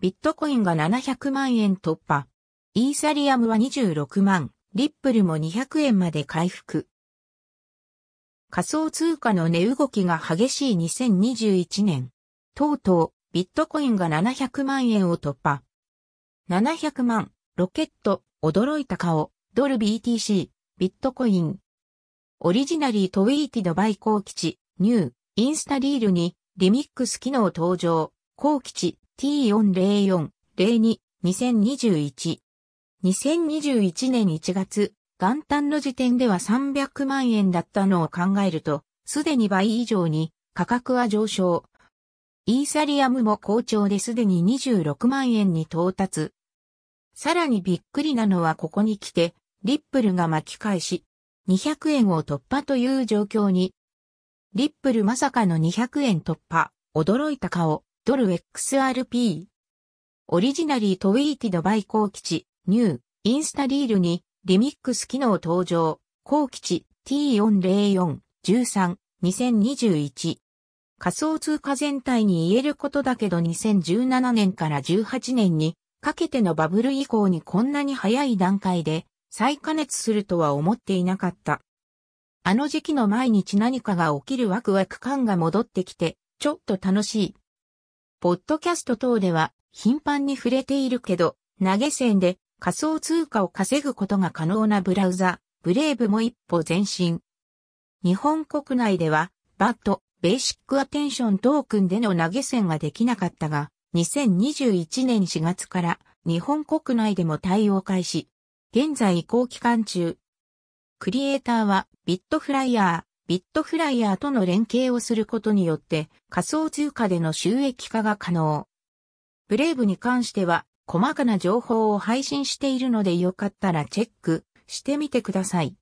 ビットコインが700万円突破。イーサリアムは26万、リップルも200円まで回復。仮想通貨の値動きが激しい2021年。とうとう、ビットコインが700万円を突破。700万、ロケット、驚いた顔、ドル BTC、ビットコイン。オリジナリートウィーティドバイ高吉、ニュー、インスタリールに、リミックス機能登場、高吉、T404、02、2021。2021年1月、元旦の時点では300万円だったのを考えると、すでに倍以上に価格は上昇。イーサリアムも好調ですでに26万円に到達。さらにびっくりなのはここに来て、リップルが巻き返し、200円を突破という状況に。リップルまさかの200円突破、驚いた顔、ドル XRP。オリジナリートウィーティドバイ高吉、ニュー、インスタリールに、リミックス機能登場、高吉 T404、13、2021。仮想通貨全体に言えることだけど2017年から18年にかけてのバブル以降にこんなに早い段階で再加熱するとは思っていなかった。あの時期の毎日何かが起きるワクワク感が戻ってきて、ちょっと楽しい。ポッドキャスト等では頻繁に触れているけど、投げ銭で仮想通貨を稼ぐことが可能なブラウザ、ブレイブも一歩前進。日本国内では、バット、ベーシックアテンショントークンでの投げ銭ができなかったが、2021年4月から日本国内でも対応開始。現在移行期間中。クリエイターはビットフライヤー、ビットフライヤーとの連携をすることによって仮想通貨での収益化が可能。ブレイブに関しては細かな情報を配信しているのでよかったらチェックしてみてください。